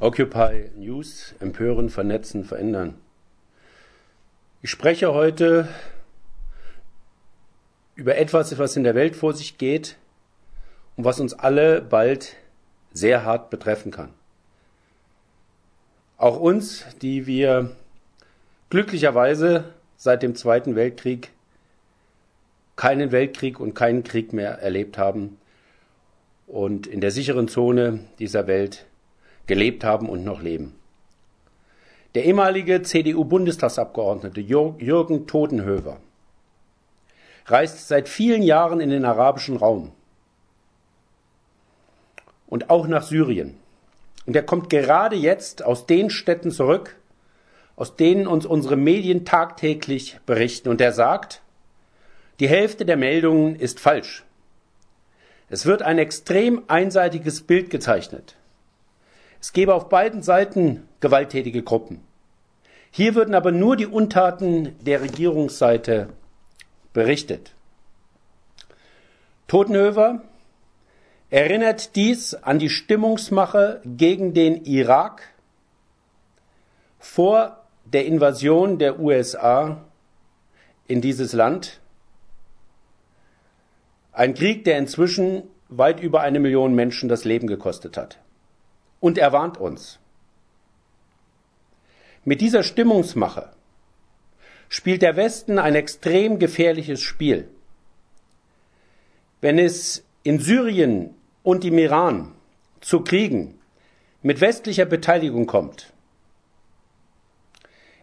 Occupy News, empören, vernetzen, verändern. Ich spreche heute über etwas, was in der Welt vor sich geht und was uns alle bald sehr hart betreffen kann. Auch uns, die wir glücklicherweise seit dem Zweiten Weltkrieg keinen Weltkrieg und keinen Krieg mehr erlebt haben und in der sicheren Zone dieser Welt gelebt haben und noch leben. Der ehemalige CDU-Bundestagsabgeordnete Jürgen Totenhöver reist seit vielen Jahren in den arabischen Raum und auch nach Syrien. Und er kommt gerade jetzt aus den Städten zurück, aus denen uns unsere Medien tagtäglich berichten. Und er sagt, die Hälfte der Meldungen ist falsch. Es wird ein extrem einseitiges Bild gezeichnet. Es gäbe auf beiden Seiten gewalttätige Gruppen. Hier würden aber nur die Untaten der Regierungsseite berichtet. Totenhöver erinnert dies an die Stimmungsmache gegen den Irak vor der Invasion der USA in dieses Land. Ein Krieg, der inzwischen weit über eine Million Menschen das Leben gekostet hat. Und er warnt uns. Mit dieser Stimmungsmache spielt der Westen ein extrem gefährliches Spiel. Wenn es in Syrien und im Iran zu Kriegen mit westlicher Beteiligung kommt,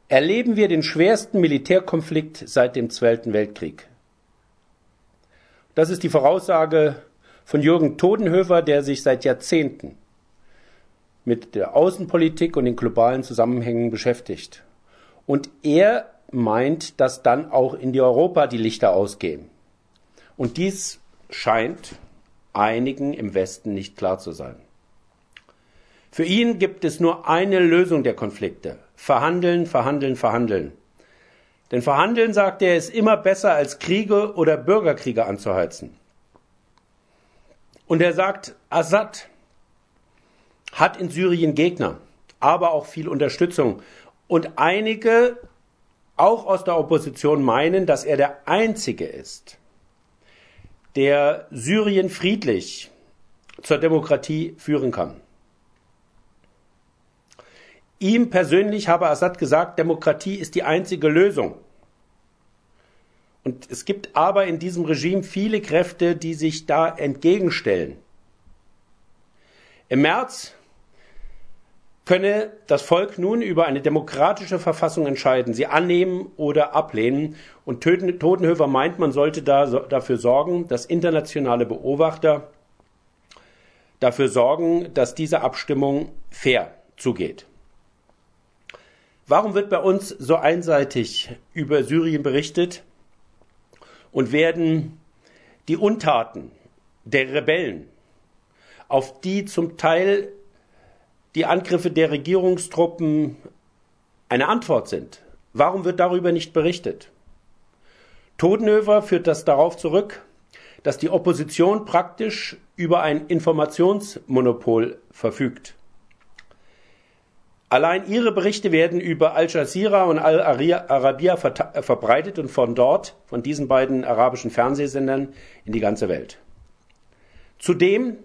erleben wir den schwersten Militärkonflikt seit dem Zweiten Weltkrieg. Das ist die Voraussage von Jürgen Todenhöfer, der sich seit Jahrzehnten mit der Außenpolitik und den globalen Zusammenhängen beschäftigt. Und er meint, dass dann auch in die Europa die Lichter ausgehen. Und dies scheint einigen im Westen nicht klar zu sein. Für ihn gibt es nur eine Lösung der Konflikte. Verhandeln, verhandeln, verhandeln. Denn verhandeln, sagt er, ist immer besser als Kriege oder Bürgerkriege anzuheizen. Und er sagt, Assad hat in Syrien Gegner, aber auch viel Unterstützung. Und einige, auch aus der Opposition, meinen, dass er der Einzige ist, der Syrien friedlich zur Demokratie führen kann. Ihm persönlich habe Assad gesagt, Demokratie ist die einzige Lösung. Und es gibt aber in diesem Regime viele Kräfte, die sich da entgegenstellen. Im März könne das Volk nun über eine demokratische Verfassung entscheiden, sie annehmen oder ablehnen. Und Totenhöfer meint, man sollte da, dafür sorgen, dass internationale Beobachter dafür sorgen, dass diese Abstimmung fair zugeht. Warum wird bei uns so einseitig über Syrien berichtet und werden die Untaten der Rebellen, auf die zum Teil die Angriffe der Regierungstruppen eine Antwort sind. Warum wird darüber nicht berichtet? Todenhöfer führt das darauf zurück, dass die Opposition praktisch über ein Informationsmonopol verfügt. Allein ihre Berichte werden über Al Jazeera und Al Arabiya verbreitet und von dort, von diesen beiden arabischen Fernsehsendern, in die ganze Welt. Zudem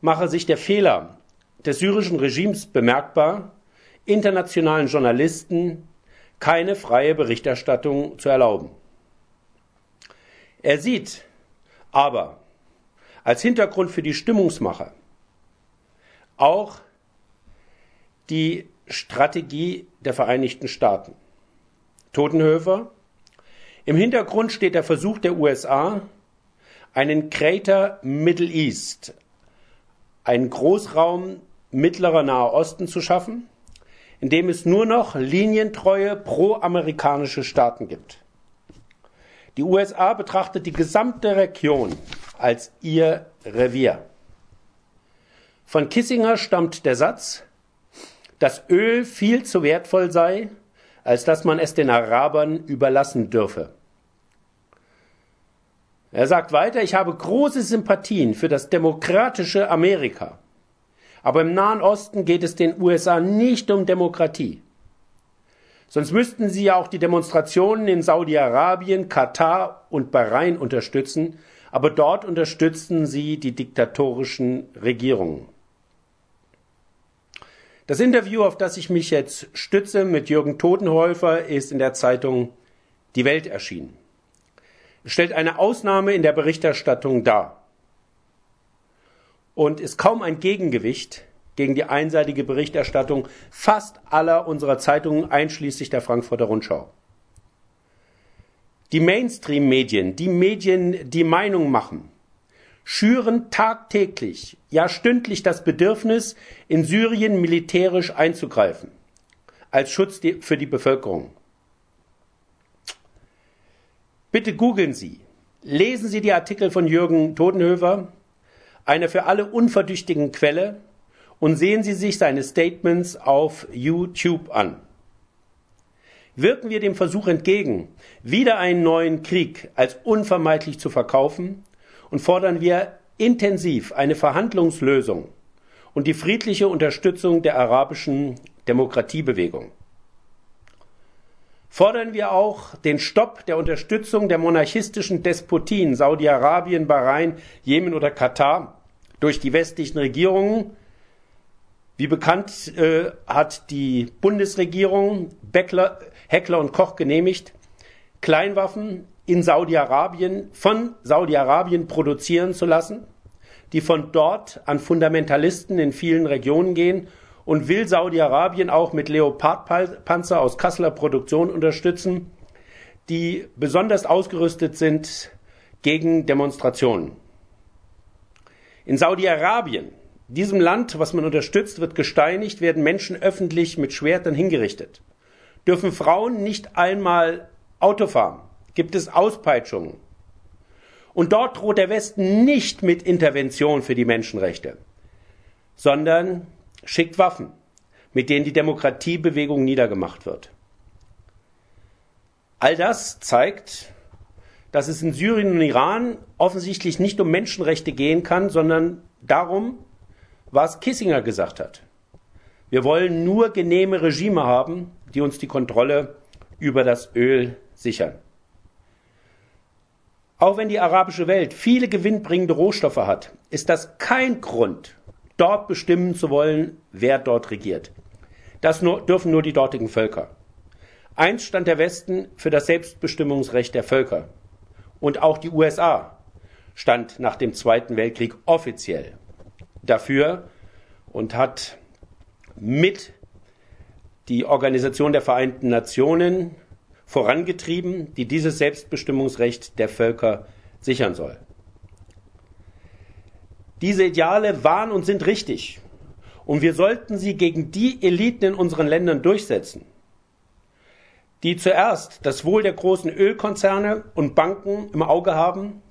mache sich der Fehler des syrischen Regimes bemerkbar, internationalen Journalisten keine freie Berichterstattung zu erlauben. Er sieht aber als Hintergrund für die Stimmungsmache auch die Strategie der Vereinigten Staaten. Totenhöfer. Im Hintergrund steht der Versuch der USA, einen Crater Middle East, einen Großraum mittlerer Nahe Osten zu schaffen, in dem es nur noch linientreue pro-amerikanische Staaten gibt. Die USA betrachtet die gesamte Region als ihr Revier. Von Kissinger stammt der Satz, dass Öl viel zu wertvoll sei, als dass man es den Arabern überlassen dürfe. Er sagt weiter, ich habe große Sympathien für das demokratische Amerika Aber im Nahen Osten geht es den USA nicht um Demokratie. Sonst müssten sie ja auch die Demonstrationen in Saudi-Arabien, Katar und Bahrain unterstützen, aber dort unterstützen sie die diktatorischen Regierungen. Das Interview, auf das ich mich jetzt stütze mit Jürgen Totenhäufer, ist in der Zeitung Die Welt erschienen. Es stellt eine Ausnahme in der Berichterstattung dar und ist kaum ein Gegengewicht gegen die einseitige Berichterstattung fast aller unserer Zeitungen, einschließlich der Frankfurter Rundschau. Die Mainstream-Medien, die Medien, die Meinung machen, schüren tagtäglich, ja stündlich das Bedürfnis, in Syrien militärisch einzugreifen, als Schutz für die Bevölkerung. Bitte googeln Sie, lesen Sie die Artikel von Jürgen Todenhöfer, eine für alle unverdüchtigen Quelle, und sehen Sie sich seine Statements auf YouTube an. Wirken wir dem Versuch entgegen, wieder einen neuen Krieg als unvermeidlich zu verkaufen und fordern wir intensiv eine Verhandlungslösung und die friedliche Unterstützung der arabischen Demokratiebewegung. Fordern wir auch den Stopp der Unterstützung der monarchistischen Despotien Saudi-Arabien, Bahrain, Jemen oder Katar durch die westlichen Regierungen wie bekannt äh, hat die Bundesregierung Beckler, Heckler und Koch genehmigt, Kleinwaffen in Saudi-Arabien von Saudi-Arabien produzieren zu lassen, die von dort an Fundamentalisten in vielen Regionen gehen und will Saudi-Arabien auch mit Leopardpanzer aus Kasseler Produktion unterstützen, die besonders ausgerüstet sind gegen Demonstrationen. In Saudi-Arabien diesem Land, was man unterstützt, wird gesteinigt, werden Menschen öffentlich mit Schwertern hingerichtet. Dürfen Frauen nicht einmal Auto fahren? Gibt es Auspeitschungen? Und dort droht der Westen nicht mit Intervention für die Menschenrechte, sondern schickt Waffen, mit denen die Demokratiebewegung niedergemacht wird. All das zeigt, dass es in Syrien und Iran offensichtlich nicht um Menschenrechte gehen kann, sondern darum, was Kissinger gesagt hat. Wir wollen nur genehme Regime haben, die uns die Kontrolle über das Öl sichern. Auch wenn die arabische Welt viele gewinnbringende Rohstoffe hat, ist das kein Grund, dort bestimmen zu wollen, wer dort regiert. Das nur, dürfen nur die dortigen Völker. Einst stand der Westen für das Selbstbestimmungsrecht der Völker. Und auch die USA stand nach dem Zweiten Weltkrieg offiziell dafür und hat mit die Organisation der Vereinten Nationen vorangetrieben, die dieses Selbstbestimmungsrecht der Völker sichern soll. Diese Ideale waren und sind richtig. Und wir sollten sie gegen die Eliten in unseren Ländern durchsetzen, die zuerst das Wohl der großen Ölkonzerne und Banken im Auge haben,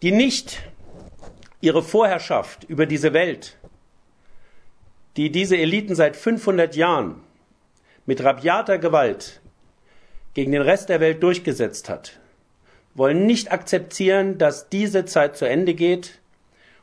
die nicht ihre Vorherrschaft über diese Welt, die diese Eliten seit 500 Jahren mit rabiater Gewalt gegen den Rest der Welt durchgesetzt hat, wollen nicht akzeptieren, dass diese Zeit zu Ende geht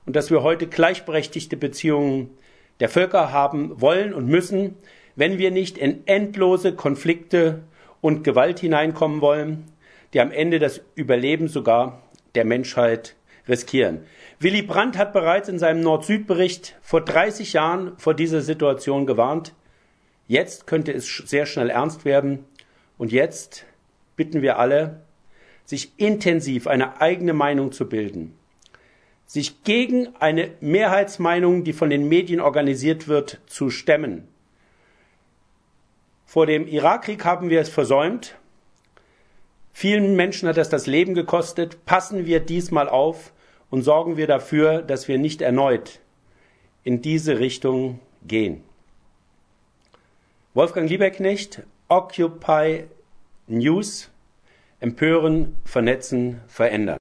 und dass wir heute gleichberechtigte Beziehungen der Völker haben wollen und müssen, wenn wir nicht in endlose Konflikte und Gewalt hineinkommen wollen, die am Ende das Überleben sogar der Menschheit riskieren. Willy Brandt hat bereits in seinem Nord-Süd-Bericht vor 30 Jahren vor dieser Situation gewarnt. Jetzt könnte es sehr schnell ernst werden. Und jetzt bitten wir alle, sich intensiv eine eigene Meinung zu bilden, sich gegen eine Mehrheitsmeinung, die von den Medien organisiert wird, zu stemmen. Vor dem Irakkrieg haben wir es versäumt. Vielen Menschen hat das das Leben gekostet. Passen wir diesmal auf und sorgen wir dafür, dass wir nicht erneut in diese Richtung gehen. Wolfgang Lieberknecht, Occupy News, empören, vernetzen, verändern.